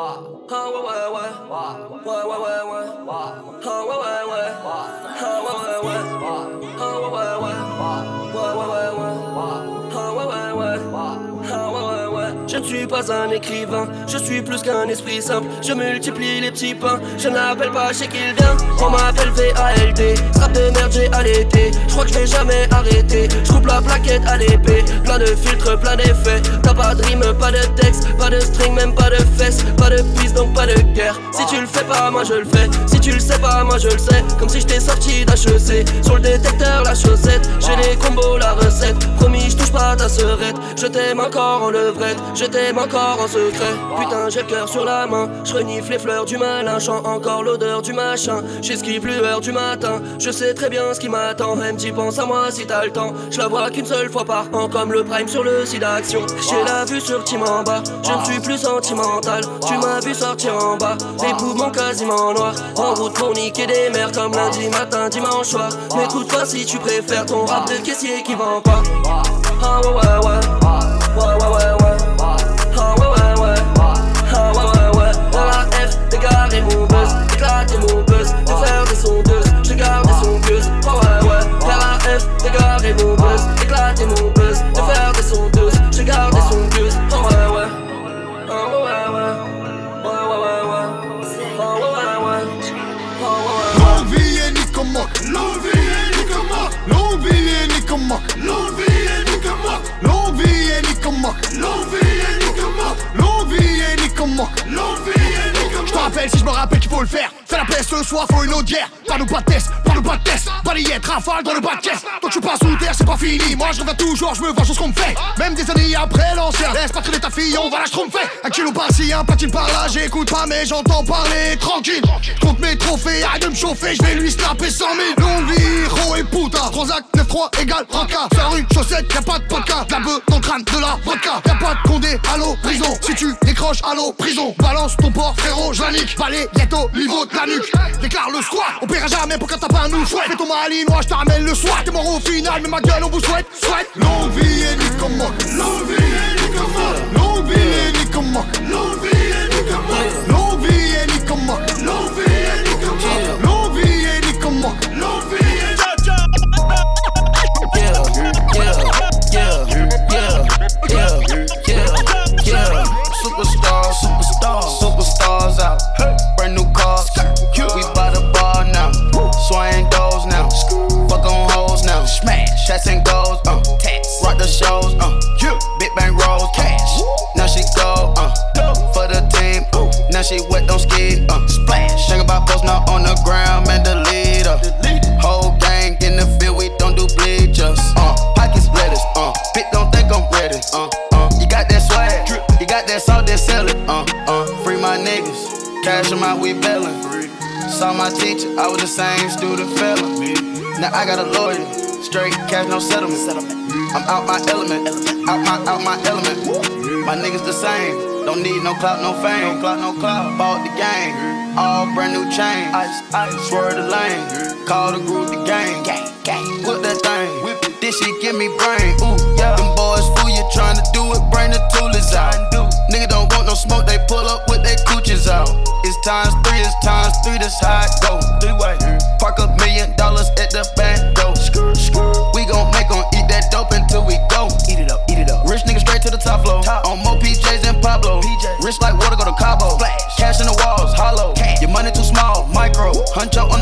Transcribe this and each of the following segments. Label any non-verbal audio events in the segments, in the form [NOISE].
Ah Je ne suis pas un écrivain, je suis plus qu'un esprit simple. Je multiplie les petits pains, je n'appelle pas chez qu'il vient. On m'appelle VALD, strap de merde j'ai allaité. Je crois que je vais jamais arrêter. Je coupe la plaquette à l'épée, plein de filtres, plein d'effets. T'as pas de rime, pas de texte, pas de string, même pas de fesses, pas de piste donc pas de guerre. Si tu le fais pas, moi je le fais. Si tu le sais pas, moi je le sais. Comme si j'étais sorti d'HEC. Sur le détecteur, la chaussette. J'ai les combos, la recette. Promis, je touche pas ta serette. Je t'aime encore en levrette. Je t'aime encore en secret. Putain, j'ai le cœur sur la main. Je renifle les fleurs du malin. Chant encore l'odeur du machin. J'esquive l'heure du matin. Je sais très bien ce qui m'attend. Même tu penses à moi si t'as le temps. Je la vois qu'une seule fois par an. Comme le prime sur le site d'action. J'ai la vue sur bas. Je ne suis plus sentimental. Tu m'as vu sortir en bas. Les poumons quasiment noirs. En route pour niquer des mers. Comme lundi matin, dimanche soir. M'écoute pas si tu préfères ton rap de caissier qui vend pas. Ah. Ouais ouais ouais buzz. Éclater mon buzz. De faire des sondeuses. Je garde des songueuses. Ah ouais ouais. F, dégarer mon buzz. Éclater mon buzz. De faire des sondeuses. Je garde des songueuses. Ah ouais ouais. Ah ouais ouais ouais. Ouais ouais ouais. Ah ouais ouais. Ah ouais ouais. Longue vie et nique comme moque. Longue vie et nique comme moque. Longue vie et nique comme moque. Longue vie et nique comme moque. Longue vie et comme moque. Longue vie et comme moque. Longue vie et comme moque. Longue vie et si je me rappelle qu'il faut le faire. Paix ce soir, faut une autre guerre. Pas nous pas de test, pas nous pas de test. Balayette, rafale dans le bas de caisse. Toi tu passes sous terre, c'est pas fini. Moi je reviens toujours, je me venge sur ce qu'on me fait. Même des années après l'ancien. Laisse pas traîner ta fille, on va la schtroumpfer. Un kilo par-ci, un platine par-là. J'écoute pas, mais j'entends parler tranquille. Compte mes trophées, arrête de me chauffer, je vais lui snapper 100 000. Longue vie, héros et putain. Transac 9-3 égale. Sur la rue, chaussette, y'a pas de podcast. La beuh dans crâne, de la vodka. Y'a pas de condé, allô, prison. Si tu décroches, allô, prison. Balance ton port, frérot, je la nique. Au niveau de la nuque. Déclare le squat, on paiera jamais pour quand t'as pas un nous chouette. Fais ton malinois, je te ramène le soir. T'es mort au final, mais ma gueule, on vous souhaite, souhaite. Longue vie et comme moque. Longue vie et comme moque. Longue vie et comme moque. Longue vie et comme moque. Longue vie et comme moque. Longue vie et. Longue vie et vie. Superstars, superstars, superstars out. Now she wet, don't ski, uh. Splash. Think about post now on the ground, man, the leader. Whole gang in the field, we don't do bleachers, uh. Pockets lettuce, uh. Bit don't think I'm ready, uh. Uh. You got that swag, you got that salt, that sell it, uh. Uh. Free my niggas, cash them out, we bailin'. Saw my teacher, I was the same student fella. Now I got a lawyer, straight cash, no settlement. I'm out my element, out my out my element. My niggas the same, don't need no clout, no fame. No clout, no clout. Bought the game, all brand new chain. Ice, ice, swerve the lane, call the group the gang. Gang, gang, whip that thing, whip it. This shit give me brain. Ooh, yeah. Them boys fool you tryna do it, bring the toolers out. Nigga don't want no smoke, they pull up with their cooches out. It's times three, it's times three, that's how it go. Three way. Park a million dollars at the back door. We gon' make 'em eat that dope until we go. Eat it up, eat it up. Rich nigga straight to the top floor. On more PJs. Rich like water, go to Cabo. Cash in the walls, hollow. Your money too small, micro. Huncho on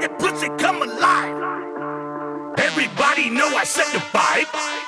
the pussy come alive. Everybody know I set the vibe.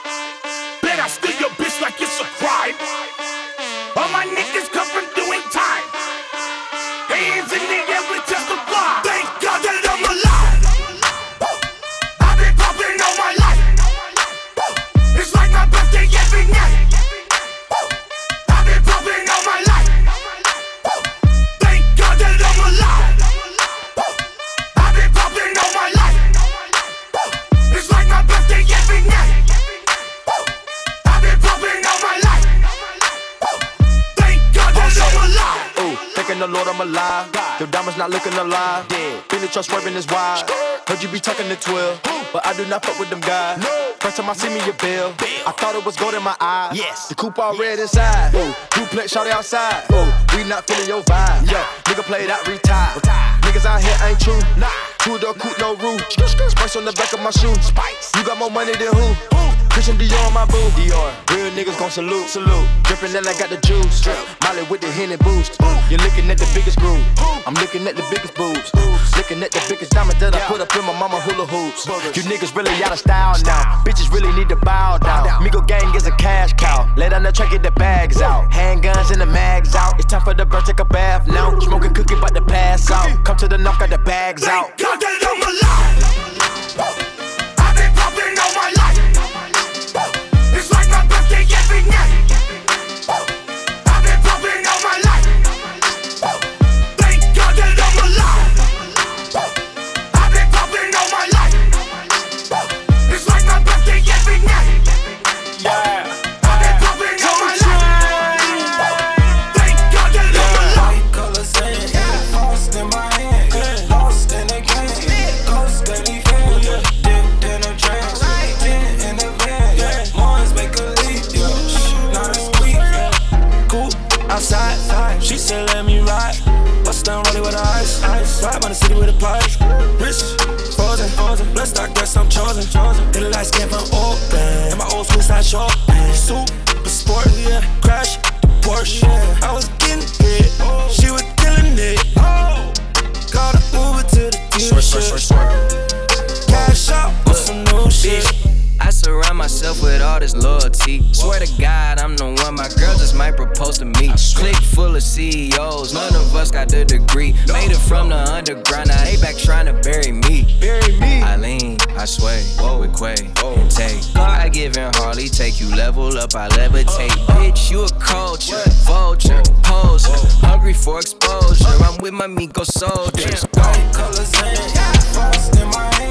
Alive. Your diamonds not looking alive. Dead. The trust swerving is wild. Heard you be talking to 12, but I do not fuck with them guys. First time I see me a bill, I thought it was gold in my eye. Yes. The coupe all red inside. Ooh, duplex shot outside. Ooh, we not feeling your vibe. Yeah, nigga play that retire. Niggas out here ain't true. Nah. Two door coupe, no roof. Spice on the back of my shoe. Spice. You got more money than who? Christian Dior on my boo. Dior. Real niggas gon' salute. Salute. Drippin' and I got the juice. Drip. Molly with the Henny boost. You're looking at the biggest groove. I'm looking at the biggest boobs. Looking at the biggest diamond that I put up in my mama hula hoops. You niggas really out of style now. Bitches really need to bow down. Migo gang is a cash cow. Lay down the track, get the bags out. Handguns and the mags out. It's time for the bird, take a bath now. Smoking cookie, about to pass out. Come to the knock, got the bags out. God that I'm city with a pipes, wrist frozen, blood stock dress I'm chosen, in the light skin from open, and my old school style short, super sport, yeah, crash the Porsche, I was getting hit, she was killing it. Oh, called an Uber to the dealership. Cash out myself with all this loyalty. Swear to God, I'm the one. My girl just might propose to me. Click full of CEOs, none of us got the degree. Made it from the underground, now they back trying to bury me. Bury me. I lean, I sway, with Quay and Tay. I give in Harley, take you level up, I levitate. Uh, uh. Bitch, you a culture, vulture, poser, hungry for exposure. I'm with my Miko soldiers. White colors in, frost in my hand.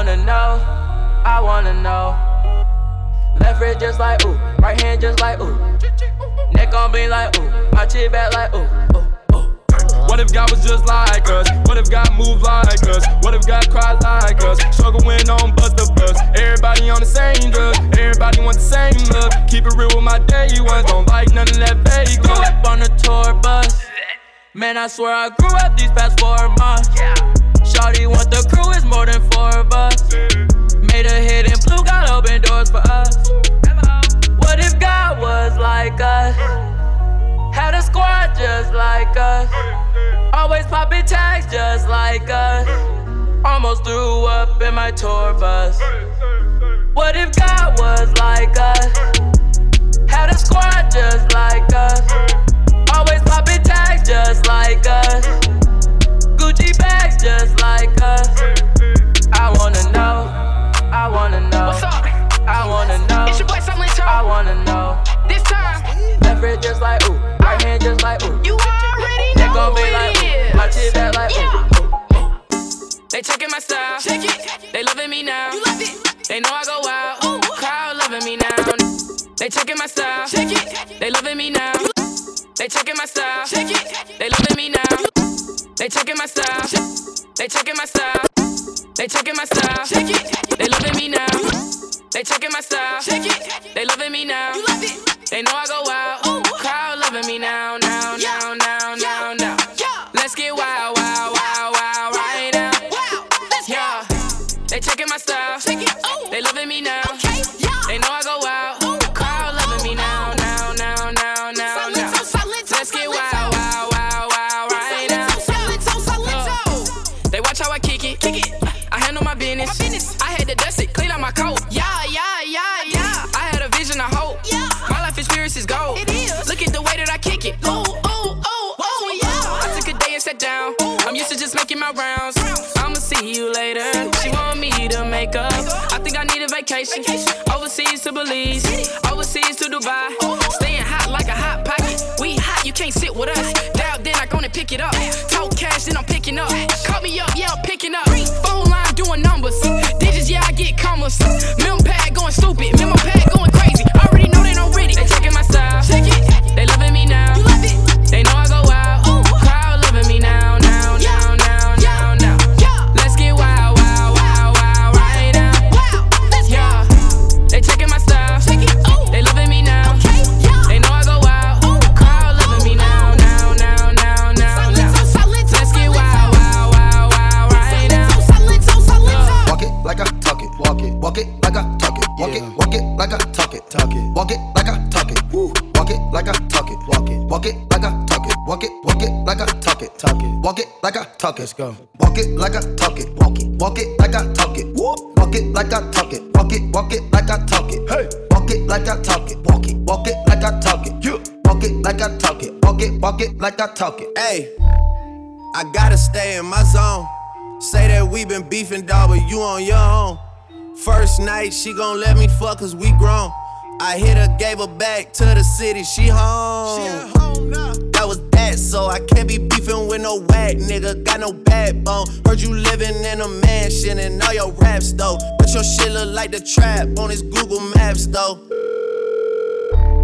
Wanna know. I wanna know. Left wrist just like ooh, right hand just like ooh. Neck on me like ooh, my chin back like ooh, ooh. What if God was just like us? What if God moved like us? What if God cried like us? Struggle when on bust the bus. Everybody on the same drug. Everybody want the same look. Keep it real with my day ones. Don't like none of that fake. Grew up on a tour bus. Man, I swear I grew up these past four months. Shawty want the crew is more than four of us. Made a hit and blue got open doors for us. What if God was like us? Had a squad just like us. Always popping tags just like us. Almost threw up in my tour bus. What if God was like us? Had a squad just like us. Always popping tags just like us. Just like us. I wanna know. I wanna know. What's up? I wanna know. It's your boy Summer I wanna know. This time, Left wrist just like ooh, right hand just like ooh. you already know gon' who be like ooh, my chin back like ooh. Yeah. ooh. They checking my style. Check it. They loving me now. You love it. They know I go out. Ooh. Crowd loving me now. They checking my style. Check it. They loving me now. They checking my style. Check it. They loving me now. They checking my style. They checking my style. They checking my style. Check it. They loving me now. They checking my style. Check it. They loving me now. You love it. They know I go. Ooh. Crowd loving me now, now, Yeah. now, now, now, now. Yeah. Let's get wild, wild, wild, wild right now. Wow. Let's go. Yeah. They checking my style. Check it. Ooh. They loving me now. Okay. Rounds. I'ma see you later. She want me to make up. I think I need a vacation. Overseas to Belize, overseas to Dubai. Staying hot like a hot pocket. We hot, you can't sit with us. Down, then I gonna pick it up. Talk cash, then I'm picking up. Go. Walk it like I talk it. Walk it. Walk it like I talk it. Woo. Walk it like I talk it. Walk it. Walk it like I talk it. Hey. Walk it like I talk it. Walk it. Walk it like I talk it. Yeah. Walk it like I talk it. Walk it. Walk it like I talk it. Hey, I gotta stay in my zone. Say that we been beefing, dog, but you on your own. First night, she gon' let me fuck cause we grown. I hit her, gave her back to the city, she home. She at home now. So I can't be beefing with no whack nigga. Got no backbone. Heard you living in a mansion and all your raps though. But your shit look like the trap on his Google Maps though.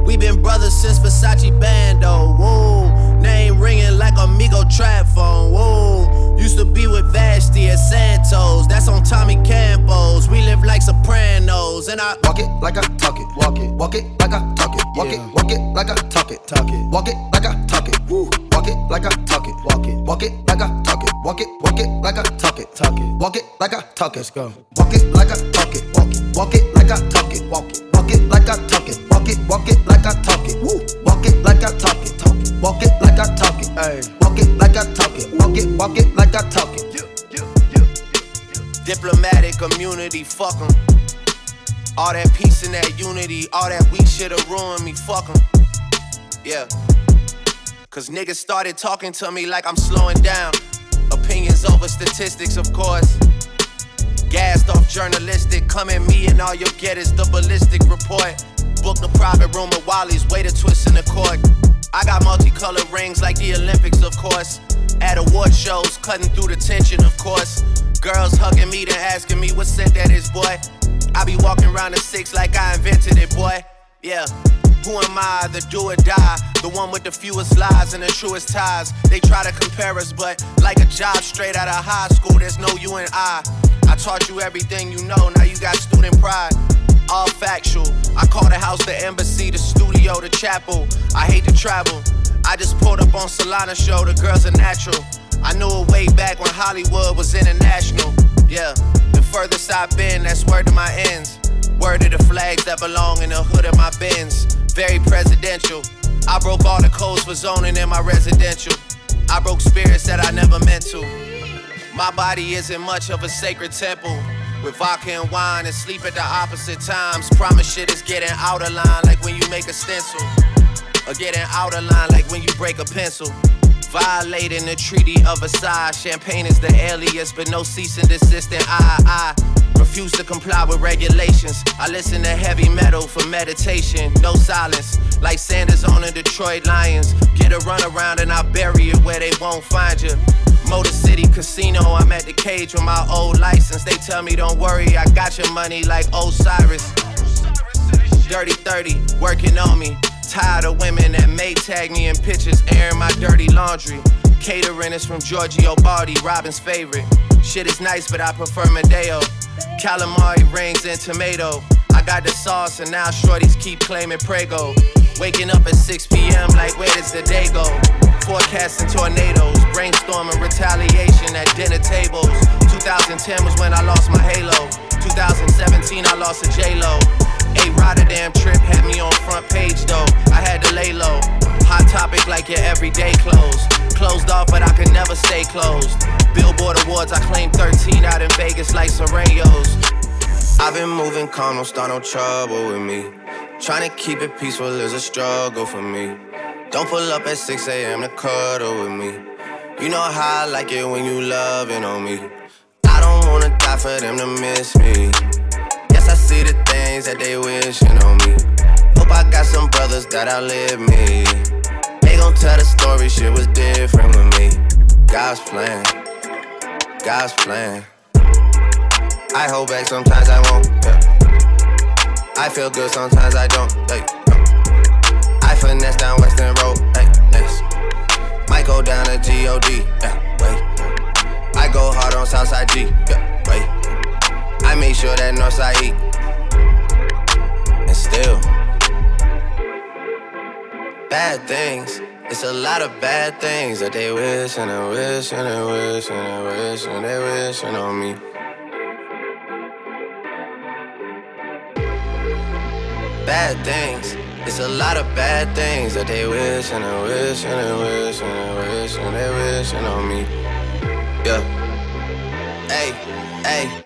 We been brothers since Versace Bando. Whoa, name ringing like Amigo trap phone. Whoa, used to be with Vashti at Santos. That's on Tommy Campos. We live like Sopranos, and I Walk it like I talk it. Walk it. Walk it like I talk it. Walk it. Walk it like I talk it. Talk it. Walk it like I talk it. Woo. Walk it like I talk it. Walk it. Walk it like I talk it. Walk it. Walk it like I talk it. Talk it. Walk it like I talk it. Let's go. Walk it like I talk it. Walk it. Walk it like I talk it. Walk it. Walk it like I talk it. Walk it. Fuck 'em. All that peace and that unity, all that weak shit'll ruined me. Fuck 'em. Yeah. Cause niggas started talking to me like I'm slowing down. Opinions over statistics, of course. Gassed off journalistic, come at me and all you'll get is the ballistic report. Book a private room at Wally's, way to twist in the court. I got multicolored rings like the Olympics, of course. At award shows, cutting through the tension, of course. Girls hugging me, then asking me what scent that is, boy. I be walking around the six like I invented it, boy. Yeah. Who am I, the do or die? The one with the fewest lies and the truest ties. They try to compare us, but like a job straight out of high school, there's no you and I. I taught you everything you know, now you got student pride. All factual. I call the house the embassy, the studio, the chapel. I hate to travel. I just pulled up on Solana show, the girls are natural. I knew it way back when Hollywood was international. Yeah, the furthest I've been, that's word to my ends. Word to the flags that belong in the hood of my bins. Very presidential. I broke all the codes for zoning in my residential. I broke spirits that I never meant to. My body isn't much of a sacred temple. With vodka and wine and sleep at the opposite times. Promise shit is getting out of line like when you make a stencil. Or getting out of line like when you break a pencil. Violating the Treaty of Versailles. Champagne is the alias, but no cease and desist. And I, I refuse to comply with regulations. I listen to heavy metal for meditation. No silence, like Sanders on the Detroit Lions. Get a run around and I'll bury it where they won't find you. Motor City Casino, I'm at the cage with my old license. They tell me don't worry, I got your money like Osiris. Dirty 30, working on me. Tired of women that may tag me in pictures, airing my dirty laundry. Catering is from Giorgio Baldi, Robin's favorite. Shit is nice, but I prefer Madeo. Calamari rings and tomato. I got the sauce, and now shorties keep claiming Prego. Waking up at 6 p.m. like where does the day go? Forecasting tornadoes, brainstorming retaliation at dinner tables. 2010 was when I lost my halo. 2017 I lost a J A Rotterdam trip had me on front page though. I had to lay low. Hot topic like your everyday clothes. Closed off, but I could never stay closed. Billboard Awards, I claimed 13 out in Vegas like Serenos. I've been moving calm, don't start no trouble with me. Trying to keep it peaceful is a struggle for me. Don't pull up at 6 a.m. to cuddle with me. You know how I like it when you loving on me. I don't wanna die for them to miss me. See the things that they wishing on me. Hope I got some brothers that outlive me. They gon' tell the story, shit was different with me. God's plan, God's plan. I hold back, sometimes I won't. Yeah. I feel good, sometimes I don't. Hey, I finesse down Weston Road. Next. Might go down to G-O-D. Yeah, wait. I go hard on Southside G. Yeah, wait. I make sure that Northside eat. Still, bad things. It's a lot of bad things that they wish and they wish and they wish and they wish and they wishing on me. bad things. It's a lot of bad things that they wish and they wish and they wish and they wish and they wishing on me. Yeah. Hey, hey.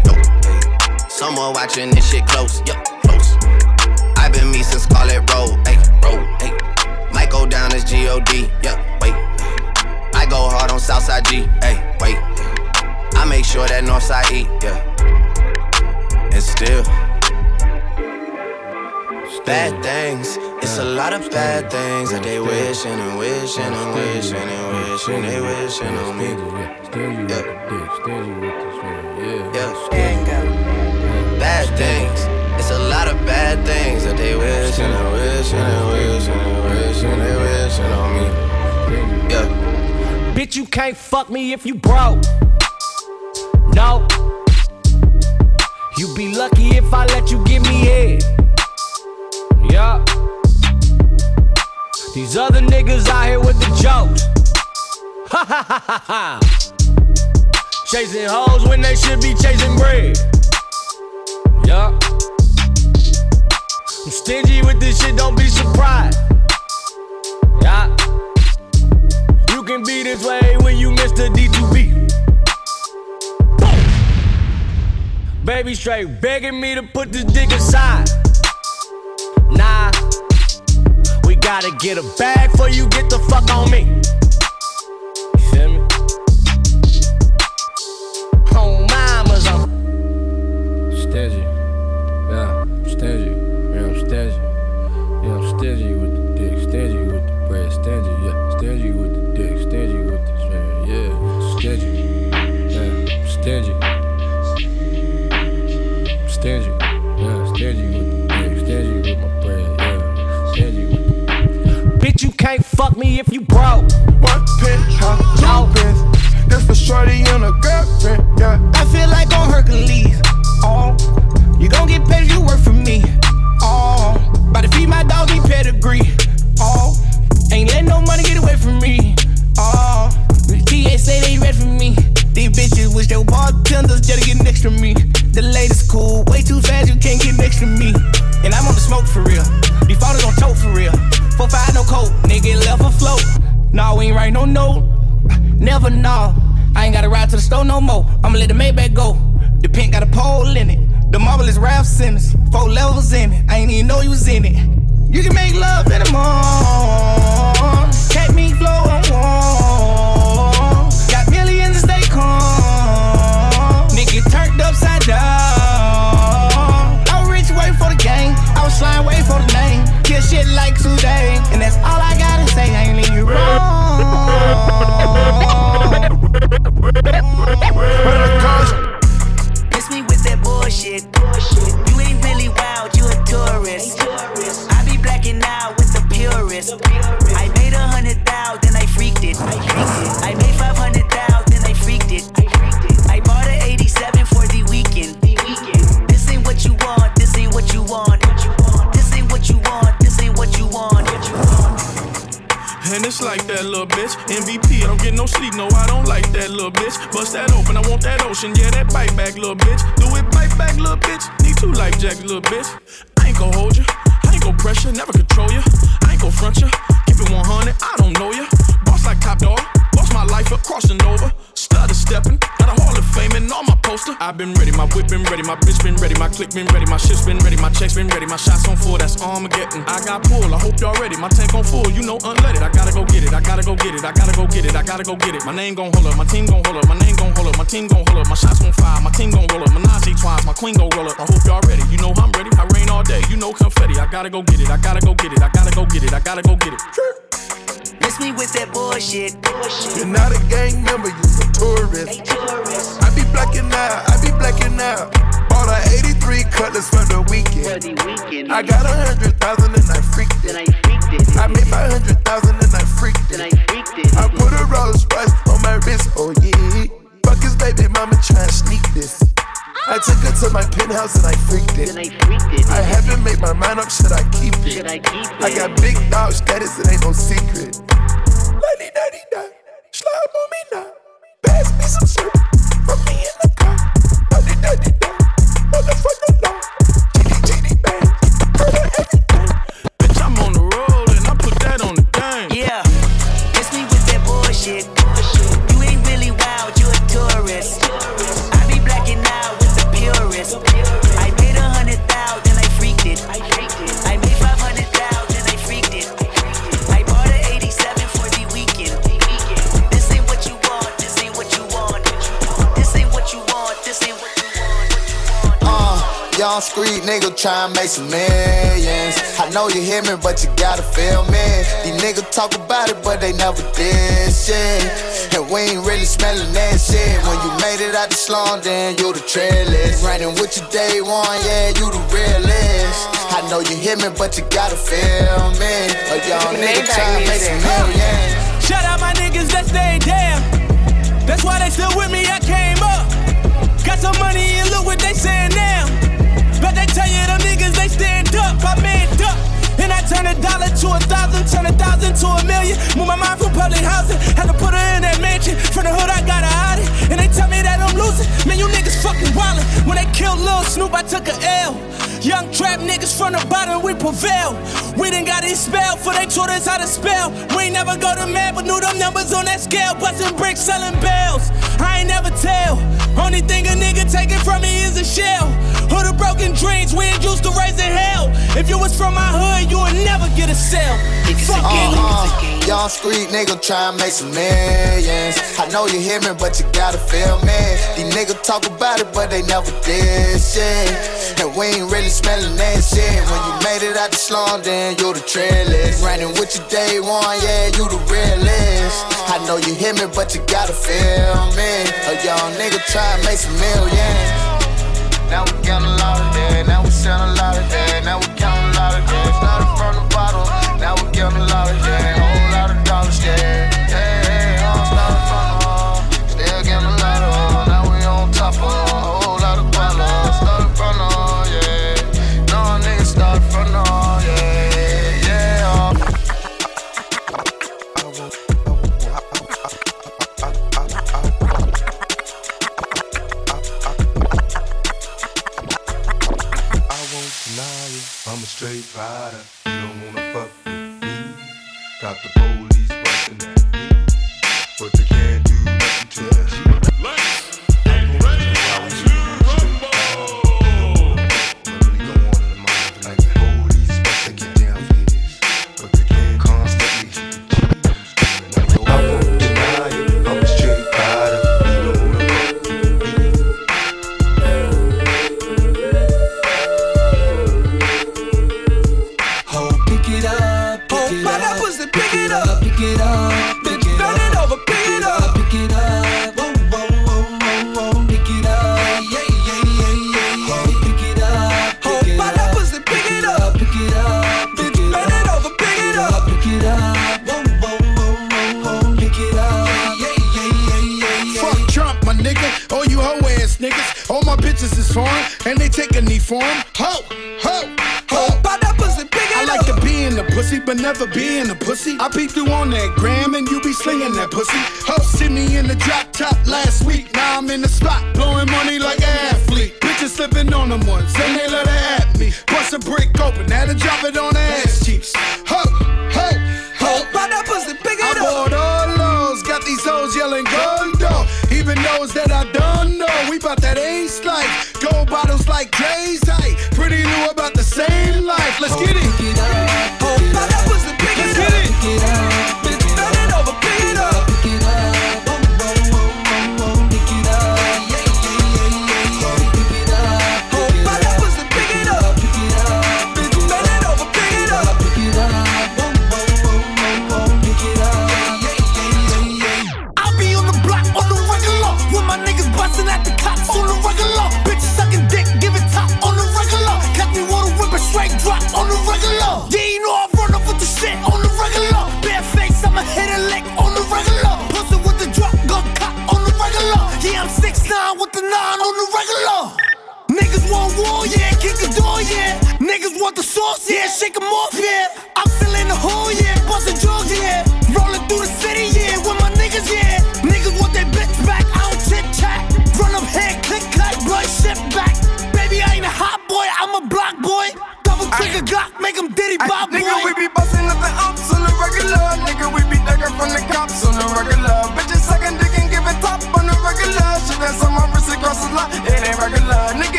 Someone watching this shit close, yup, close. I've been me since Scarlett Road, hey, road, hey. Might go down as G-O-D, yeah, wait. I go hard on Southside G, hey, wait. I make sure that Northside E, yeah. And still bad things. It's a lot of bad things that they wishing and wishing and wishing and wishing they wishing on me. Stand you with me. Yeah. Yeah. Bad things. It's a lot of bad things that they wishing and wishing and wishing and wishing they wishing on me. Yeah. Bitch, you can't fuck me if you broke. No. You be lucky if I let you give me head. Yeah. These other niggas out here with the jokes. Ha ha ha ha ha. Chasing hoes when they should be chasing bread. Yeah. I'm stingy with this shit, don't be surprised. Yeah. You can be this way when you miss the D2B. Boom. Baby straight begging me to put this dick aside. Nah, we gotta get a bag for you get the fuck on me. If you broke. One penthouse, two beds. This for shorty and a girlfriend, yeah. I feel like on Hercules. Oh, you gon' get paid if you work We ain't write no note. Never know. I ain't gotta ride to the store no more. I'ma let the Maybach go. The pink got a pole in it. The marble is Ralph Simmons. Four levels in it. I ain't even know you was in it. You can make love in the morning. Catch me flow on warm. Got millions to stay calm. Nigga turned upside down. I was rich, wait for the game. I was slime, wait for the name. Kill shit like today. And that's Miss me with that bullshit. You ain't really wild, you a tourist. I be blacking out with the purist. I made a hundred thousand, then I freaked it. I made five hundred thousand, then I freaked it. I bought an 87 for the weekend. This ain't what you want, this ain't what you want. This ain't what you want, this ain't what you want. And it's like that little bitch. MVP, I don't get no sleep. No, I don't like that little bitch. Ocean, yeah, that bite back, little bitch. Do it, bite back, little bitch. Need two life jackets, little bitch. I ain't gon' hold you, I ain't gon' pressure, never control you. I ain't gon' front you, keep it 100, I don't know you. Boss like top dog, boss my life up, crossing over. Poster. I've been ready, my whip been ready, my bitch been ready, my click been ready, my shit's been ready, my checks been ready, my shots on full, that's Armageddon. I got pull, I hope y'all ready, my tank on full, you know unleaded. I gotta go get it, I gotta go get it, I gotta go get it, I gotta go get it. My name gon' hold up, my team gon' hold up, my name gon' hold up, my team gon' hold up, my shots gon' fire, my team gon' roll up, Menage twice, my queen gon' roll up. I hope y'all ready, you know I'm ready, I rain all day, you know confetti. I gotta go get it, I gotta go get it, I gotta go get it, I gotta go get it. Miss me with that bullshit. You're not a gang member, you're a tourist. I be blacking out, I be blacking out. Bought a 83 cutlass for the weekend. I got a hundred thousand and I freaked it. I made my hundred thousand and I freaked it. I put a Rolls Royce on my wrist, oh yeah. Fuck his baby mama trying to sneak this. I took her to my penthouse and I freaked it. I haven't made my mind up, should I keep it? I got big dog status, it ain't no secret. Lady daddy da, slime on me now. Pass me some syrup from me in the car. Lady daddy da, motherfucker young street nigga tryna make some millions. I know you hear me, but you gotta feel me. These niggas talk about it, but they never did shit. And we ain't really smelling that shit. When you made it out the slum, then you the trailers. Running with you day one, yeah, you the realest. I know you hear me, but you gotta feel me. A young nigga tryna make some millions. Shout out my niggas that stayed down. That's why they still with me. I came up. Got some money and look what they a thousand, turn a thousand to a million. Move my mind from public housing, had put her in that mansion. From the hood, I got her out it. And they tell me that I'm losing. Man, you niggas fucking wildin'. When they killed Lil Snoop, I took a L. Young trap niggas from the bottom, we prevail. We done got it spelled, for they taught us how to spell. We ain't never go to mad, but knew them numbers on that scale. Bustin' bricks, selling bells. I ain't never tell. Only thing a nigga taking from me is a shell. Hood of broken dreams, we ain't used to raising hell. If you was from my hood, you would never get a cell. Fuck it. Uh-uh. Young street nigga tryna make some millions. I know you hear me, but you gotta feel me. These niggas talk about it, but they never did shit. And we ain't really smelling that shit. When you made it out the slum, then you the trailers. Running with you day one, yeah, you the realest. I know you hear me, but you gotta feel me. A young nigga tryna make some millions. Now we got a lot of now we sell a lot of now we count a lot of that. Started from the bottom, now we get a lot of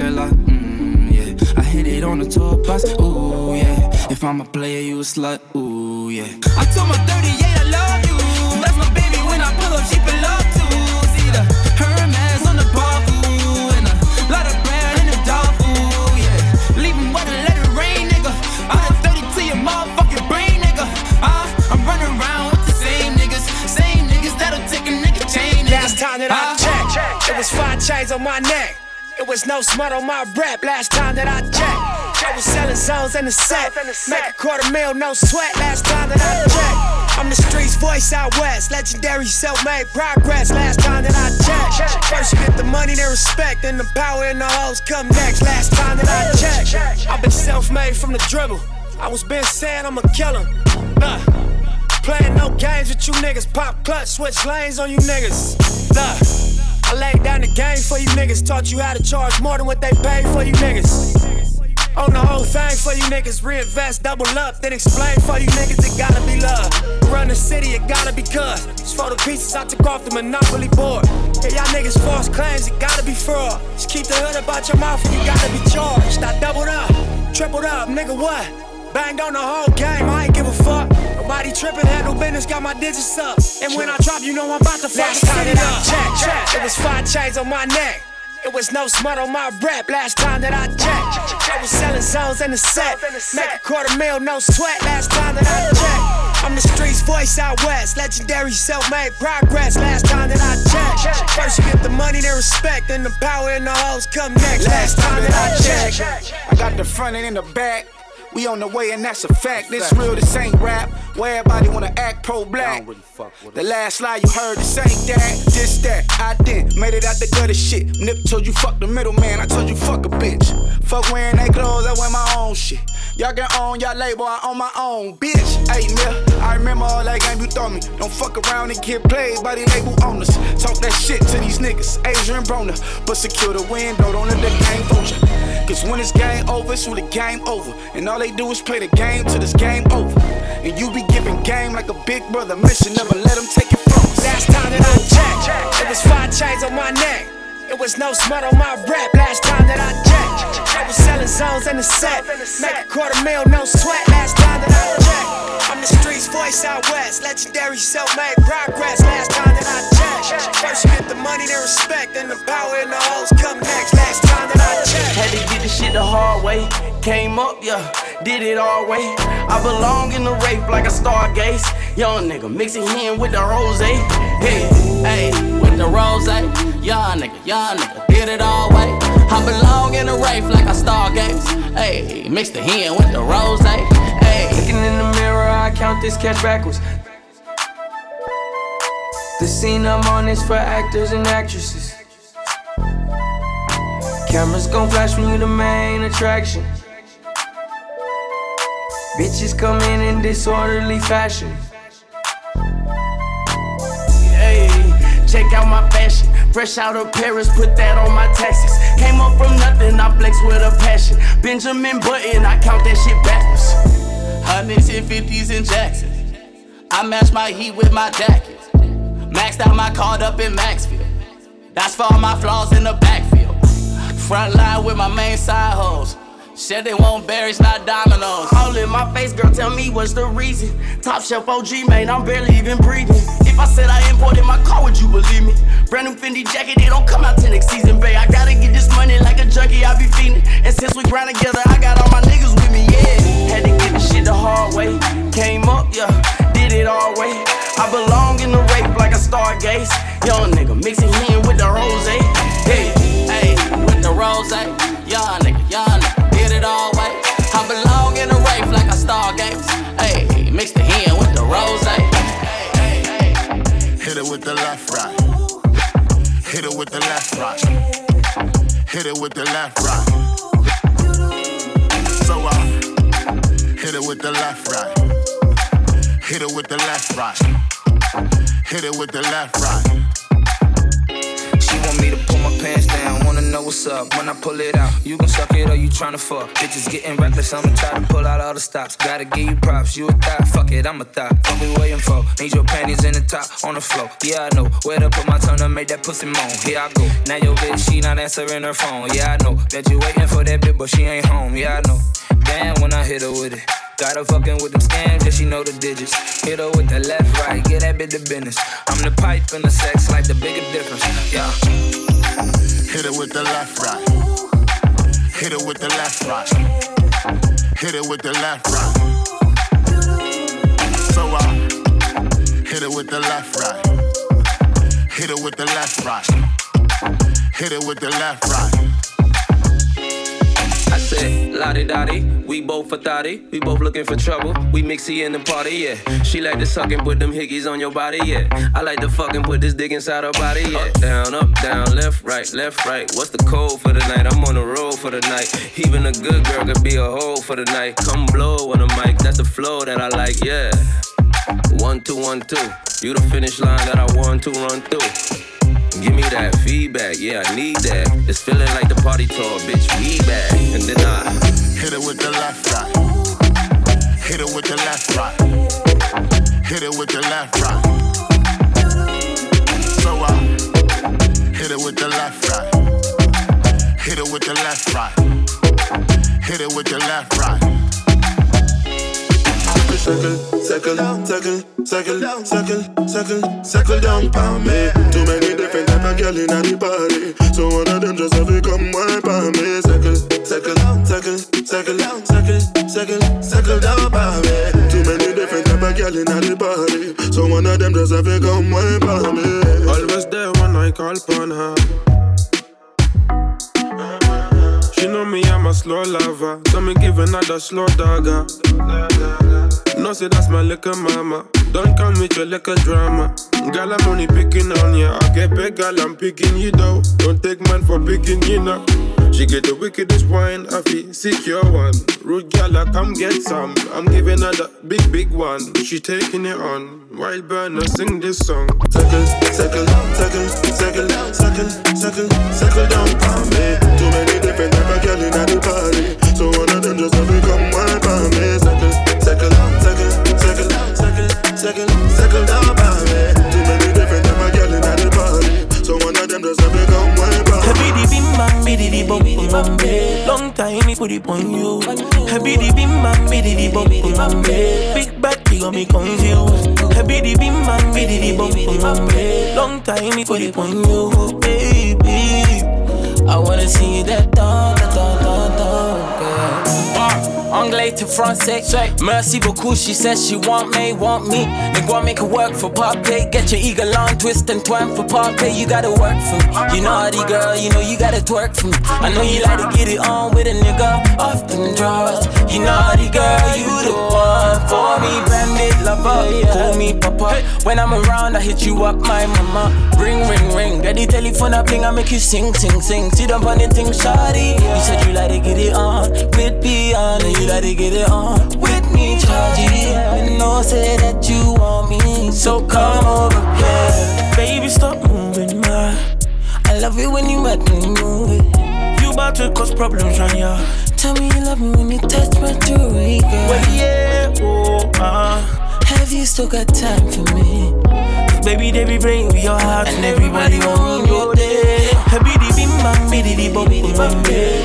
regular, mm, yeah. I hit it on the tour bus, ooh, yeah. If I'm a player, you a slut, ooh, yeah. I told my 38 I love you. That's my baby when I pull up, she feel love too. See the Hermes on the bar, ooh, and a lot of bread in the dog, ooh, yeah. Leave 'em wet and let it rain, nigga. I done 30 to your motherfucking brain, nigga. Uh, I'm running around with the same niggas, same niggas that'll take a nigga chain, nigga. Last time that I checked, it was five chains on my neck. It was no smut on my rap Last time that I checked, I was selling zones in the set. Make a quarter mil, no sweat. Last time that I checked, I'm the streets voice out west. Legendary self-made progress. Last time that I checked, first you get the money, then respect, then the power and the hoes come next. Last time that I checked, I've been self-made from the dribble. I was been saying I'm a killer. Nah. Playing no games with you niggas. Pop clutch, switch lanes on you niggas. Look, I laid down the game for you niggas. Taught you how to charge more than what they pay for you niggas. On the whole thing for you niggas. Reinvest, double up, then explain for you niggas. It gotta be love. Run the city, it gotta be cuz. It's for the pieces I took off the monopoly board. Yeah, y'all niggas false claims, it gotta be fraud. Just keep the hood about your mouth and you gotta be charged. I doubled up, tripled up, nigga, what? Banged on the whole game, I ain't give a fuck. Nobody tripping, handle business, got my digits up. And when I drop, you know I'm about to fuck Last time that I checked, checked, it was five chains on my neck. It was no smut on my rep. Last time that I checked, I was selling zones in the set. Make a quarter mil, no sweat. Last time that I checked, I'm the streets voice out west. Legendary self-made progress. Last time that I checked, first you get the money, then respect, then the power and the hoes come next. Last time that I checked. I got the front and in the back. We on the way and that's a fact. This real, this ain't rap. Where everybody wanna act pro-black. The last slide you heard, this ain't that, this that. I did, made it out the gutter shit. Nip told you fuck the middleman, I told you fuck a bitch. Fuck wearing they clothes, I wear my own shit. Y'all can own y'all label, I own my own bitch. Hey, Mill, I remember all that game you throw me. Don't fuck around and get played by the label owners. Talk that shit to these niggas, Adrien Broner. But secure the window, don't let the game fold you. Cause when it's game over, it's really game over. And all they do is play the game till this game over. And you be giving game like a big brother mission, never let them take it from us. Last time that I checked, it was five chains on my neck. It was no smut on my rep. Last time that I checked, was selling zones in the set. Make a quarter mil, no sweat. Last time that I checked. I'm the streets voice out west. Legendary self-made progress. Last time that I checked. First you get the money, then respect, then the power and the hoes come next. Last time that I checked. Had to get the shit the hard way. Came up, yeah, did it all way. I belong in the Wraith like a stargaze. Young nigga mixing in with the rose. Hey, hey, with the rose. Young nigga, young nigga, did it all way. I belong in the Wraith like a stargaze. Hey, mix the hen with the rose. Hey, looking in the mirror, I count this cash backwards. The scene I'm on is for actors and actresses. Cameras gon' flash when you the main attraction. Bitches come in in disorderly fashion. Hey, check out my fashion. Fresh out of Paris, put that on my taxes. Came up from nothing, I flex with a passion. Benjamin Button, I count that shit backwards. Hundreds and fifties in Jackson. I match my heat with my jackets. Maxed out my card up in Maxfield. That's for all my flaws in the backfield. Front line with my main side hoes. Said they want berries, not dominoes. All in my face, girl, tell me what's the reason. Top shelf OG, man, I'm barely even breathing. If I said I imported my car, would you believe me? Brand new Fendi jacket, it don't come out till next season, babe. I gotta get this money like a junkie, I be feeding. And since we grind together, I got all my niggas with me, yeah. Had to get this shit the hard way. Came up, yeah, did it all way. I belong in the Wraith like a stargaze. Young nigga mixing in with the rose. Hey, hey, with the rose. Young nigga, young stargaze. Hey, mix the hen with the rose. Hit it with the left right. Hit it with the left right. Hit it with the left right. So I hit it with the left right. Hit it with the left right. Hit it with the left right. She want me to pull my pants down, wanna know what's up when I pull it out. You gon' suck it or you tryna fuck? Bitches getting reckless, I'ma try to pull out all the stops. Gotta give you props, you a thot, fuck it, I'm a thot. What we waiting for? Need your panties in the top, on the floor. Yeah, I know where to put my tongue to make that pussy moan. Here I go. Now your bitch, she not answering her phone. Yeah, I know that you waiting for that bitch, but she ain't home. Yeah, I know. Damn, when I hit her with it. Got her fucking with them scams, yeah, she know the digits. Hit her with the left, right, get that bit the business. I'm the pipe and the sex, like the bigger difference. Yeah. Hit it with the left, right. Hit it with the left, right. Hit it with the left, right. So I uh, hit it with the left, right. Hit it with the left, right. Hit it with the left, right. I said, Lottie Dottie, we both for thotty. We both looking for trouble. We mixy in the party, yeah. She like to suck and put them hickeys on your body, yeah. I like to fucking put this dick inside her body, yeah. Up, down, up, down, left, right, left, right. What's the code for the night? I'm on the road for the night. Even a good girl could be a hoe for the night. Come blow on the mic, that's the flow that I like, yeah. One, two, one, two. You the finish line that I want to run through. Give me that feedback, yeah, I need that. It's feeling like the party tour, bitch, we back. And then I hit it with the left right. Hit it with the left right. Hit it with the left right. So I hit it with the left right. Hit it with the left right. Hit it with the left right circle, circle, circle, circle, circle, circle, circle down for me. Too many different type of girl in the party, so one of them just have to come wipe on me. Circle, circle, circle, circle, circle, circle, circle down for me. Too many different type of girl in the party, so one of them just have to come wipe on me. Always there when I call upon her. She know me, I'm a slow lover. So me give another slow dagger. No, say that's my little mama. Don't come with your little drama. Girl, I'm only picking on ya. I get big, girl, I'm picking you though. Don't take man for picking you now. She get the wickedest wine, I feel secure one. Rude girl, I come get some. I'm giving her the big, big one. She taking it on. Wild burner, sing this song. Circle, circle, circle, circle, circle, circle, circle down for me. Too many different type of girl in the party, so one of them just have to come wipe on me. Circle, circle, circle, circle, circle, circle, circle down for me. Too many different type of girl in the party, so one of them just have to come wipe on me. Biddy bim bam, biddy bum bum bum. Long time tiny put it on you. Happy the bim bam, biddy the bum bum Big back, you got me confused. Happy the bim bam, biddy the bum bum Long time put it on you, baby. I wanna see that da Anglais to français. Merci beaucoup, she says she want me, want me. They want make it work for pay. Get your eagle on, twist and twine for pay. You gotta work for me. You naughty girl, you know you gotta twerk for me. I know you like to get it on with a nigga off them drawers. You naughty girl, you the one for me. Branded lover, call me papa. When I'm around, I hit you up, my mama. Ring, ring, ring. Get the telephone up, bling, I make you sing, sing, sing. See them funny thing, shawty. You said you like to get it on with beyond you like to get it on with me, Chargy. I know say that you want me, so come over here. Baby, stop moving, my. I love it when you make me move it. You about to cause problems right here. Tell me you love me when you touch my jewelry, girl. Well, yeah, oh, uh. Have you still got time for me? Baby, they be playing with your heart and, and everybody, everybody want you there. Happy the bim bam, biddy the bum bum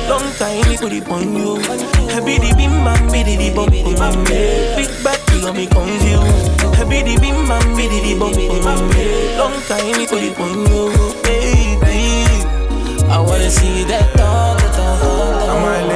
Long time we put it on you. Happy the bim bam, biddy the bum bum Big back, you got me confused. Happy the bim bam, biddy the bum bum Long time we put it on you, baby. I wanna see that dog, that dog.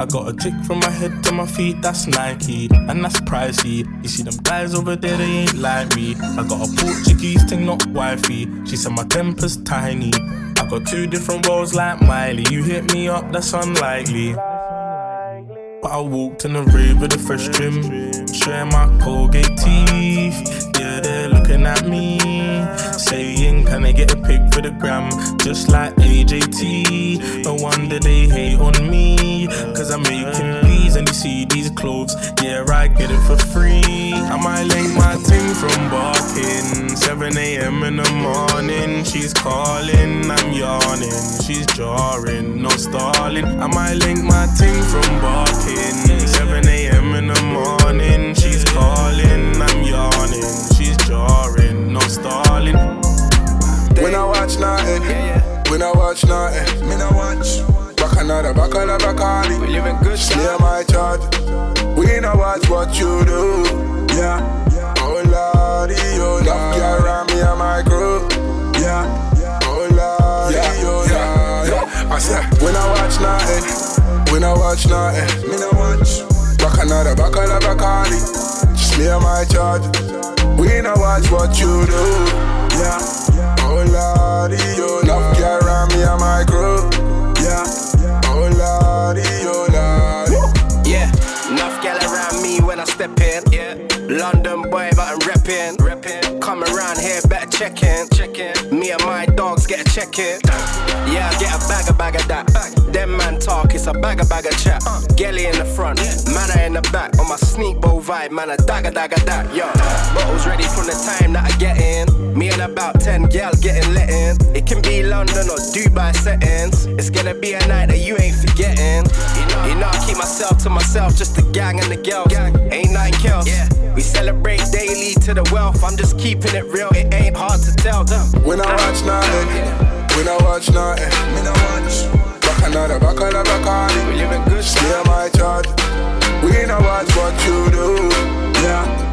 I got a tick from my head to my feet, that's Nike, and that's pricey. You see them guys over there, they ain't like me. I got a Portuguese thing, not wifey. She said my temper's tiny. I got two different roles like Miley. You hit me up, that's unlikely. But I walked in the rave with a fresh trim, showing my Colgate teeth. Yeah, they're looking at me, saying, Can I get a pic for the gram? Just like AJT. No wonder they hate on me, cause I'm making peas and you see these clothes. Yeah, I get it for free. I might link my team from barking. 7 a.m. in the morning, she's calling, I'm yawning, she's jarring, no stalling. I might link my team from barking. 7 a.m. in the morning, she's calling, I'm yawning, she's jarring, no stalling. When I watch nothing, when I watch nothing, me I watch. Another, back another, back We living good, Clear my charge. We know watch what you do, yeah. Oh lordy, oh lordy. love you around me and my crew, yeah. Oh lordy, oh lordy. I said when I watch nothing. When I watch nothing, me no watch. Back another, back Just me and my charge. We no watch what you do, yeah. Oh lordy, oh lordy. love care around me and my crew, yeah. Step in. Yeah, London boy, but I'm reppin'. reppin'. Come around here, better check in. Check in. Me and my dogs get a check in. Yeah, I get a bag, a bag of that. Them man talk, it's a bag, a bag of chat. Gelly in the front, manna in the back. On my sneak bow vibe, man, a dagger, dagger, that. Yo, bottles ready from the time that I get in. Me and about 10 gal getting let in. It can be London or Dubai settings. It's gonna be a night that you ain't forgetting. You know, I keep myself to myself, just the gang and the girls. Ain't nothing else. We celebrate daily to the wealth. I'm just keeping it real, it ain't hard to tell them. When I watch nothing, when I watch nothing, me no watch. Back another, back another, back We living good, Clear my charge. We know watch what you do, yeah.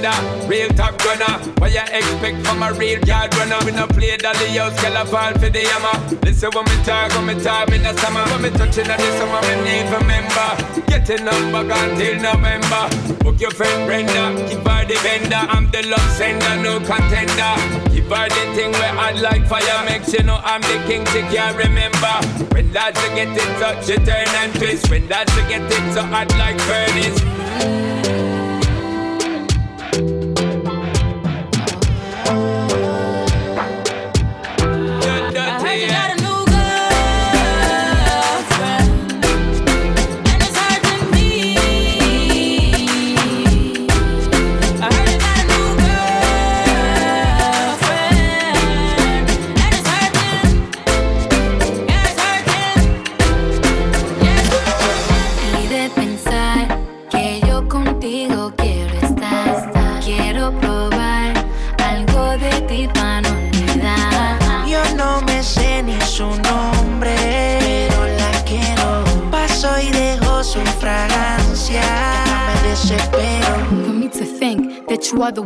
Brother, real top gunner. What you expect from a real yard runner? We no play dolly a fall for the hammer. Listen when me talk, when me talk in the summer, when me touching on the summer, me need remember. Getting up back until November. Book your friend Brenda, keep her the vendor. I'm the love sender, no contender. Give her the thing where I'd like fire, make sure know I'm the king, she can't remember. When lads get it touch, she turn and twist. When lads get it so hot like furnace.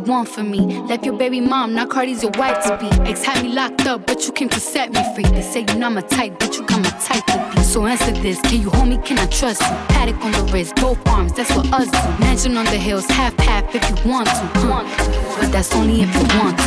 One for me. Left your baby mom, now Cardi's your wife to be. Ex had me locked up, but you came to set me free. They say you're not my type, but you got my type. So answer this, can you hold me? Can I trust you? Paddock on the wrist, both arms, that's what us do. Mansion on the hills, half half if you want to. But that's only if you want to.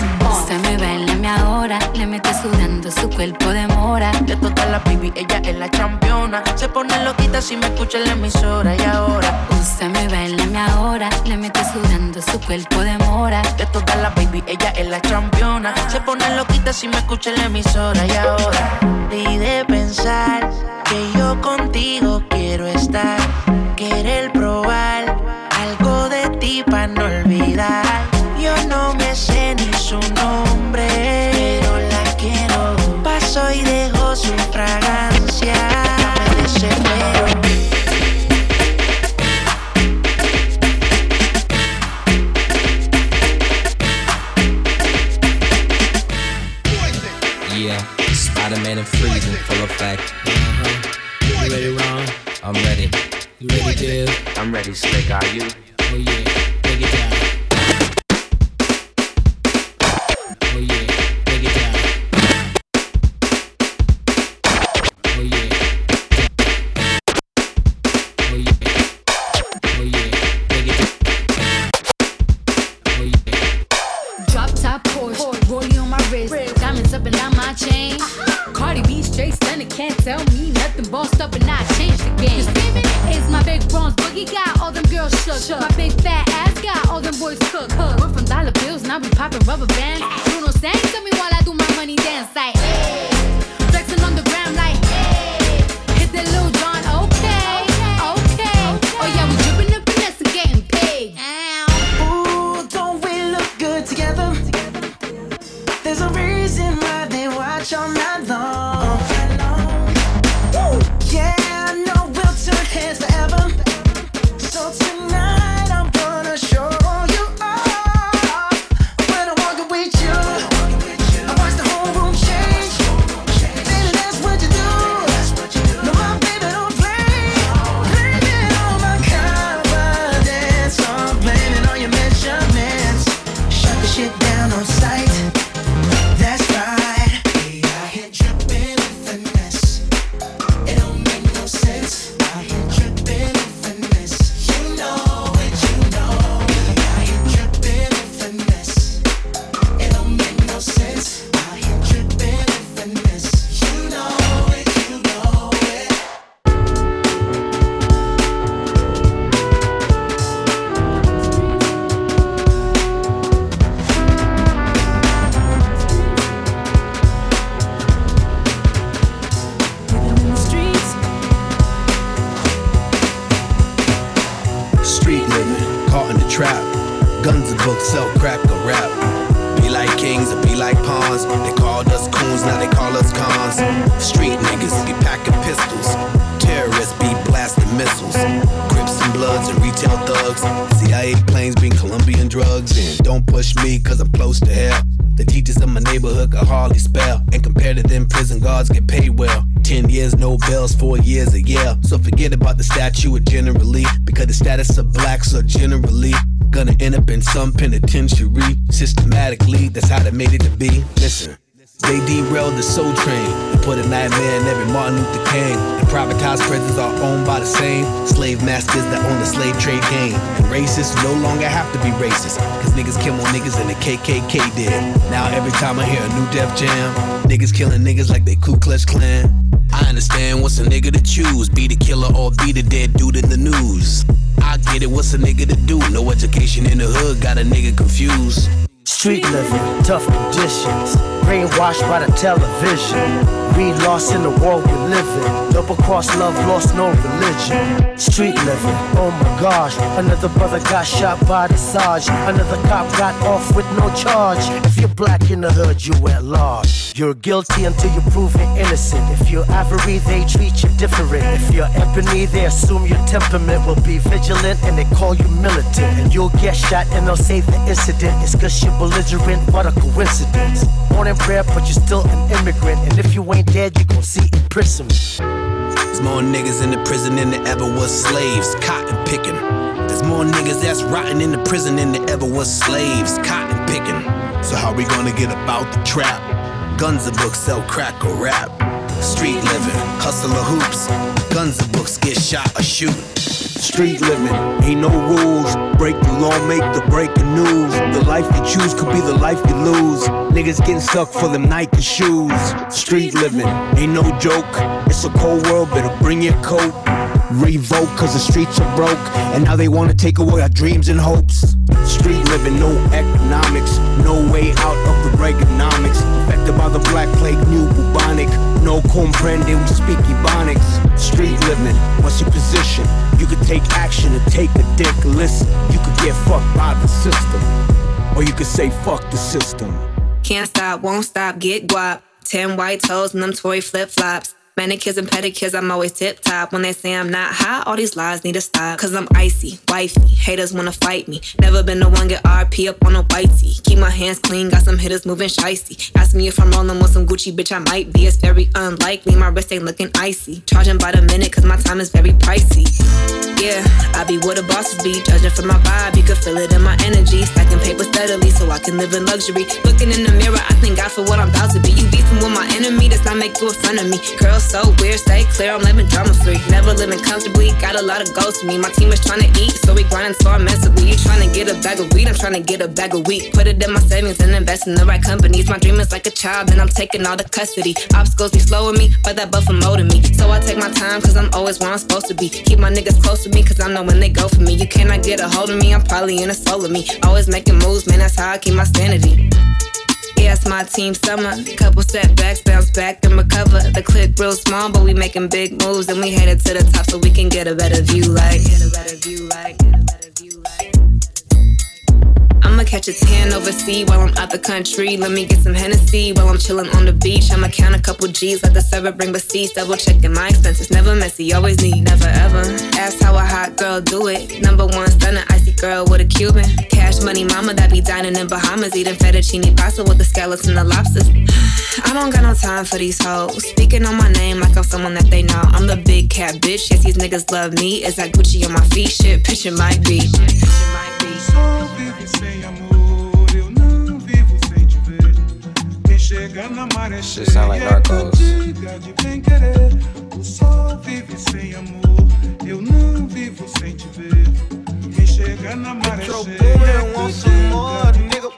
Se me baila mi ahora, le mete sudando su cuerpo de mora. De toda la baby, ella es la campeona. Se pone loquita si me escucha en la emisora y ahora. Usted me baila mi ahora, le mete sudando su cuerpo de mora. De toda la baby, ella es la campeona. Se pone loquita si me escucha en la emisora y ahora. Y de pensar que yo contigo quiero estar, querer probar algo de ti para no olvidar. Yo no me sé ni su nombre, pero la quiero. Paso y dejo su fragancia. Me desespero. Yeah, Spider-Man and freezing, full effect. Uh-huh. You ready, Ron? I'm ready. You ready, Div? I'm ready, Slick. Are you? Oh yeah, the statue of generally, because the status of blacks are generally Gonna end up in some penitentiary. Systematically, that's how they made it to be. Listen. They derailed the soul train and put a nightmare in every Martin Luther King. And privatized prisons are owned by the same slave masters that own the slave trade game. And racists no longer have to be racist, cause niggas kill more niggas than the KKK did. Now every time I hear a new Def Jam, niggas killing niggas like they Ku Klux Klan. Understand what's a nigga to choose, be the killer or be the dead dude in the news. I get it, what's a nigga to do? No education in the hood, got a nigga confused. Street living, tough conditions, brainwashed by the television. We lost in the world we live in. Double cross love, lost no religion. Street living, oh my gosh. Another brother got shot by the Sarge. Another cop got off with no charge. If you're black in the hood, you at large. You're guilty until you're proven innocent. If you're ivory, they treat you different. If you're ebony, they assume your temperament will be vigilant and they call you militant. And you'll get shot and they'll say the incident is cause you're belligerent. What a coincidence. Born in bred, but you're still an immigrant. And if you ain't dead, you gon' see imprisonment. There's more niggas in the prison than there ever was slaves, cotton picking. There's more niggas that's rotting in the prison than there ever was slaves, cotton picking. So how we gonna get about the trap? Guns and books sell crack or rap. Street living, hustle or hoops. Guns and books get shot or shoot. Street living, ain't no rules. Break the law, make the breaking news. The life you choose could be the life you lose. Niggas getting stuck for them Nike shoes. Street living, ain't no joke. It's a cold world, better bring your coat. Revoke, cause the streets are broke. And now they wanna take away our dreams and hopes. Living, no economics. No way out of the Reaganomics. Affected by the black plague, new bubonic. No comprende, we speak Ebonics. Street living, what's your position? You could take action and take a dick. Listen, you could get fucked by the system. Or you could say fuck the system. Can't stop, won't stop, get guap. Ten white toes and them toy flip flops. Manicures and pedicures, I'm always tip top. When they say I'm not hot, all these lies need to stop. Cause I'm icy, wifey. Haters wanna fight me. Never been the one get RP up on a whitey. Keep my hands clean, got some hitters moving shicey. Ask me if I'm rolling with some Gucci, bitch, I might be. It's very unlikely. My wrist ain't looking icy. Charging by the minute, cause my time is very pricey. Yeah, I be where the bosses be. Judging from my vibe, you can feel it in my energy. Stacking paper steadily so I can live in luxury. Looking in the mirror, I thank God for what I'm about to be. You beefing with my enemy, does not make you a friend of me. Girl, so weird, stay clear, I'm living drama free. Never living comfortably, got a lot of goals to me. My team is trying to eat, so we grinding so immensely. You trying to get a bag of weed, I'm trying to get a bag of wheat. Put it in my savings and invest in the right companies. My dream is like a child, and I'm taking all the custody. Obstacles be slowing me, but that buffer molding me. So I take my time, cause I'm always where I'm supposed to be. Keep my niggas close to me, cause I know when they go for me. You cannot get a hold of me, I'm probably in a soul of me. Always making moves, man, that's how I keep my sanity. Yeah, it's my team summer. Couple setbacks, bounce back and recover. The clip real small, but we making big moves and we headed to the top so we can get a better view. Like, get a better view. Like, get a better view. Like. Catch a tan overseas while I'm out the country. Let me get some Hennessy while I'm chilling on the beach. I'ma count a couple G's, let the server bring receipts. Double checking my expenses, never messy, always neat, never ever. Ask how a hot girl do it. Number one stunner, icy girl with a Cuban. Cash money mama that be dining in Bahamas, eating fettuccine pasta with the scallops and the lobsters. [SIGHS] I don't got no time for these hoes. Speaking on my name like I'm someone that they know. I'm the big cat bitch. Yes, these niggas love me. Is that Gucci on my feet? Shit, picture might be. Picture might be. Só vivo sem amor, eu não vivo sem te ver. Quem chega na maré sound like cheia de bem querer. O sol vive sem amor, eu não vivo sem te ver.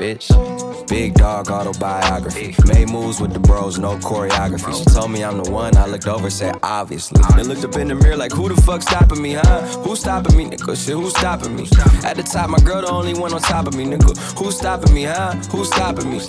Bitch, big dog autobiography. Made moves with the bros, no choreography. She told me I'm the one. I looked over, said obviously. Then looked up in the mirror like, who the fuck stopping me, huh? Who stopping me, nigga? Shit, who stopping me? At the top, my girl the only one on top of me, nigga. Who stopping me, huh? Who stopping me?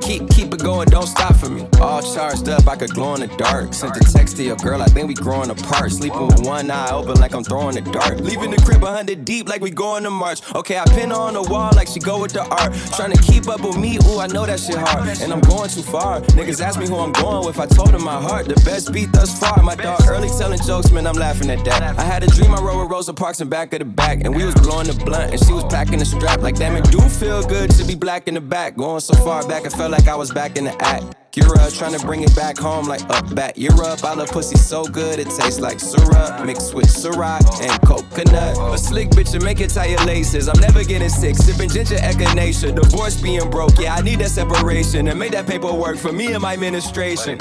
Keep keep it going, don't stop for me. All charged up, I could glow in the dark. Sent a text to your girl, I think we growing apart. Sleeping with one eye open like I'm throwing a dart. Leaving the crib a hundred deep like we going March. Okay, I pin her on the wall like she go with the art. Trying to keep up with me, ooh, I know that shit hard. And I'm going too far. Niggas ask me who I'm going with. I told them my heart, the best beat thus far. My dog early telling jokes, man, I'm laughing at that. I had a dream I rode with Rosa Parks in back of the back. And we was blowing the blunt, and she was packing the strap. Like, damn, it do feel good to be black in the back. Going so far back, I felt like I was back in the act. Acura, trying to bring it back home like up back Europe. I love pussy so good, it tastes like syrup mixed with Ciroc and coconut. A slick bitch to make it tie your laces. I'm never getting sick, sipping ginger echinacea. Divorce being broke, yeah, I need that separation and make that paperwork for me and my administration.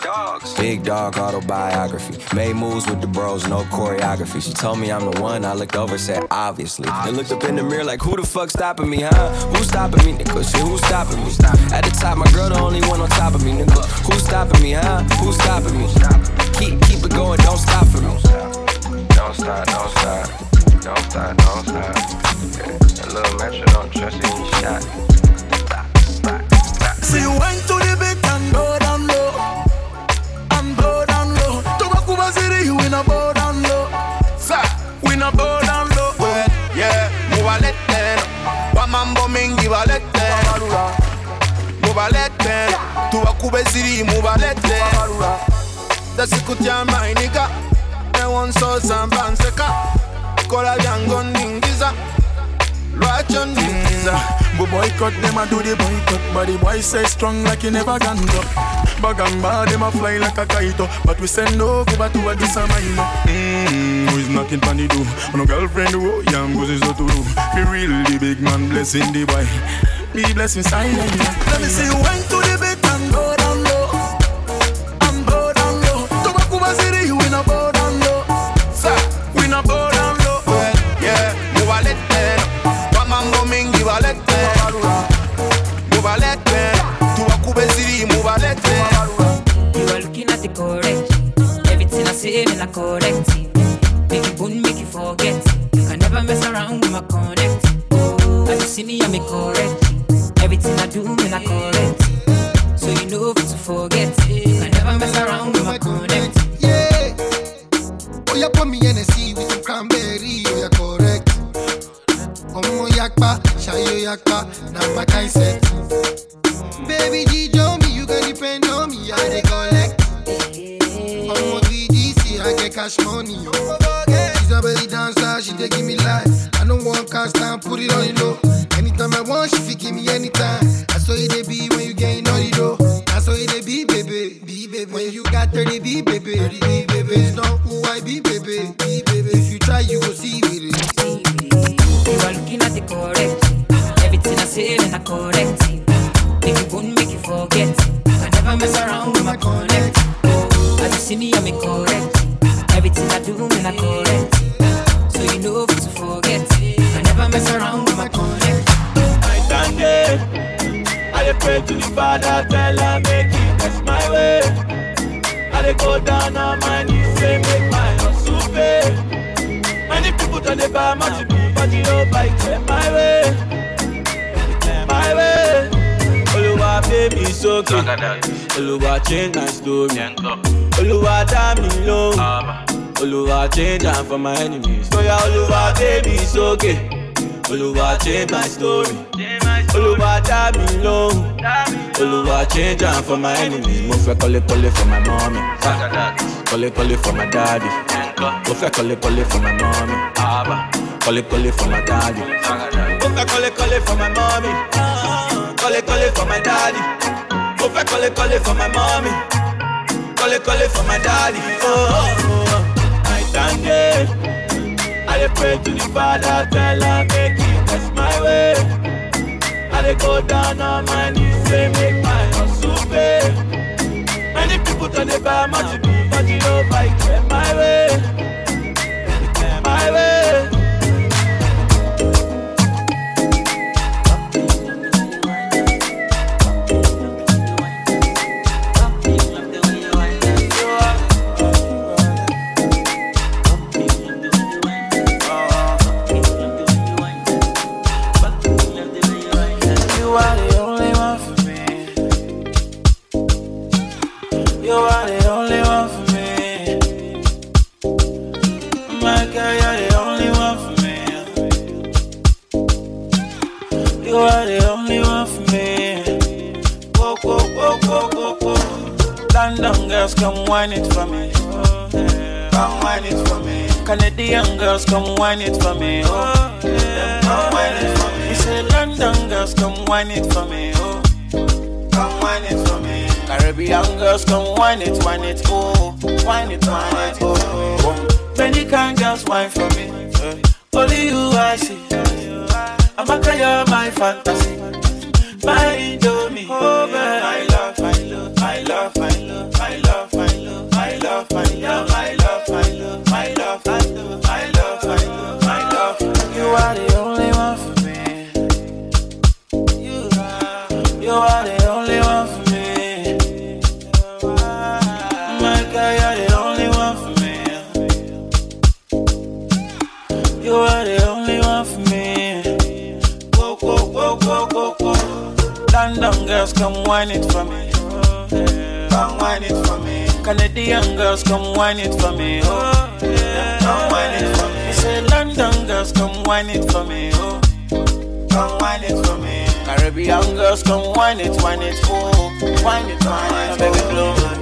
Big dog autobiography. Made moves with the bros, no choreography. She told me I'm the one. I looked over, said obviously. Then looked up in the mirror like, who the fuck stopping me, huh? Who's stopping me, nigga? Shit, who's stopping me? At the top, my girl the only one on top of me, nigga. Who's stopping me, huh? Who's stopping me? Keep keep it going, don't stop for me. Don't stop, don't stop, don't stop, don't stop. Yeah. That little metro don't trust you when you shot. See you went to the bit and go down low, and go down low. Tobakuba City, you in a bow down low. Sa, we in a bow down low. Well, yeah, move a little, one man booming, give mubalete, wamambo mingi balete, mubalete, tubakube ziri mubalete. Tasikutia mainika, ne wonso sambanseka, kola byango ndingiza, lwacho ndingiza. But boycott them a do the boycott. But the boy strong like he never gone up Bag and bar them a fly like a kite. But we send no back to a this a mine Mmm, who is knocking pan the door? No girlfriend who young goes is to do. Be real the big man blessing the boy. Be blessing silent. Let me see you went to the bit Everything I correct. Make you boom, make you forget. You can never mess around with my connect. Oh, as you see me, I'm correct. Everything I do, me like correct. So you know to forget. You can never mess around with my connect. Yeah. Oh, yeah, put me Hennessy with some cranberry. Oh, yeah, correct. Omo yakpa, shayo yakpa, now my kind set. Baby G, cash money, yo. She's a belly dancer, she give me life. I don't want down, put it on the low. Anytime I want, she fit give me anytime. Sókè, Oluwa change my story, Oluwa dá mi lóhùn, Oluwa change am for my enemies. Oya Oluwa pay me sókè, Oluwa change my story, Oluwa dá mi lóhùn, Oluwa change am for my enemies. Mo fẹ́ kọ́lé kọ́lé for my mommy, kọ́lé kọ́lé for my daddy. Mo fẹ́ kọ́lé kọ́lé for my mommy, kọ́lé kọ́lé for my daddy. Mo fẹ́ kọ́lé kọ́lé for my mommy, kọ́lé kọ́lé for my daddy. Mo fẹ́ kọ́lé kọ́lé for my mommy, kọ́lé kọ́lé for my daddy. Oh, oh, oh. Night and day, I pray to the Father, tell her make He bless my way. I go down on my knees, say make my hustle pay. Many people don't dey buy TV, but you know I clear wine it, wine it, oh, wine it, wine it, oh. Many kind girls wine for me, only you I see. I'm a cry, my fantasy, wine it for me. Come wine it for me. Canadian girls, come wine it for me. Oh, yeah. Come wine oh, it for me. Say London girls, come wine it for me. Oh, come wine it for me. Caribbean girls, come wine it, wine it, oh, wine it, wine it, baby, blow.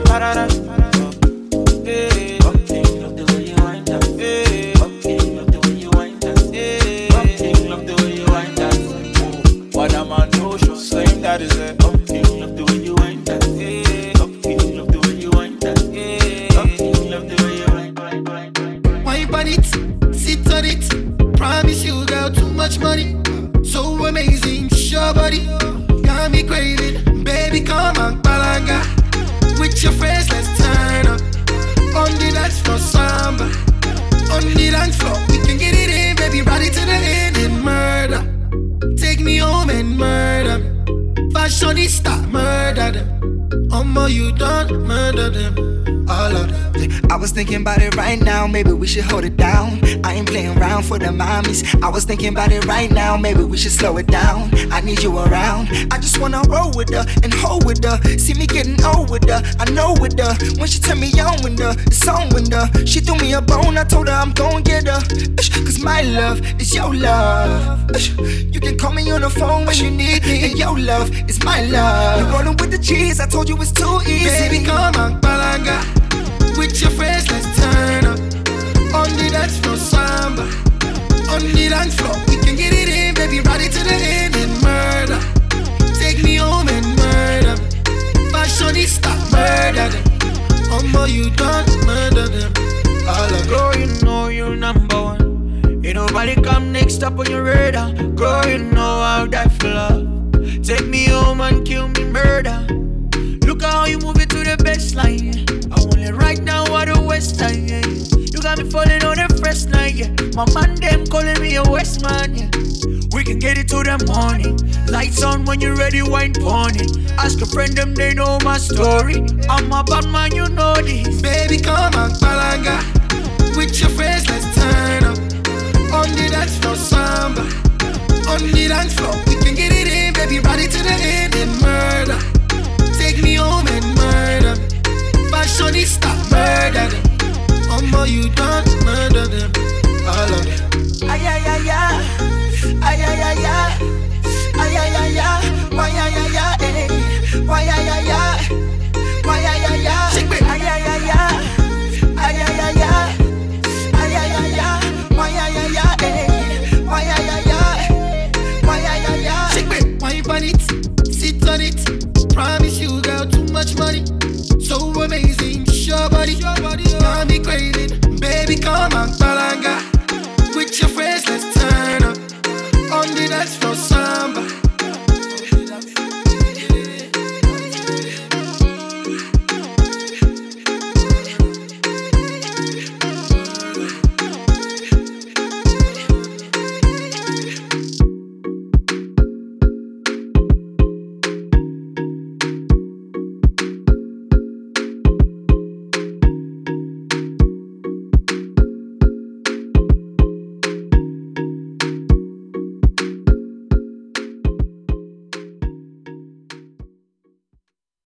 Thinking about it right now, maybe we should hold it down. I ain't playing around for the mommies. I was thinking about it right now, maybe we should slow it down. I need you around. I just wanna roll with her and hold with her. See me getting old with her, I know with her. When she turned me on with her, it's on with her. She threw me a bone, I told her I'm gon' get her. Cause my love is your love. You can call me on the phone when you need me. And your love is my love. You're rolling with the cheese, I told you it's too easy. Baby, come on, balanga. With your friends, let's turn up. On the dance floor, samba. On the dance floor, we can get it in, baby, ride it to the end and murder. Take me home and murder. Fashionista, murder them. Omo, you done murder them. All them. Girl, you know you're number one. Ain't nobody come next up on your radar. Girl, you know I'll die for love. Take me home and kill me murder. Look how you move it the best line. Yeah. I want it right now at the west side. Yeah. You got me falling on the first night. Yeah. My man them calling me a west man. Yeah. We can get it to the morning. Lights on when you're ready, wine pony. Ask a friend them, they know my story. I'm a bad man, you know this. Baby, come on, balanga. With your friends, let's turn up. On the dance floor, samba. On the dance floor, we can get it in, baby, it to the end and murder. Take me home. Fashionista, murder them. Omo, you done murder them. All of them. Ay, ay, ay, ay. Ay, ay, ay, ay. Ay, ay, ay, ay. Why, ay, ay, ay, eh. Why, ay, ay, ay. Why, ay, ay. Ay, baby, come on, balanga.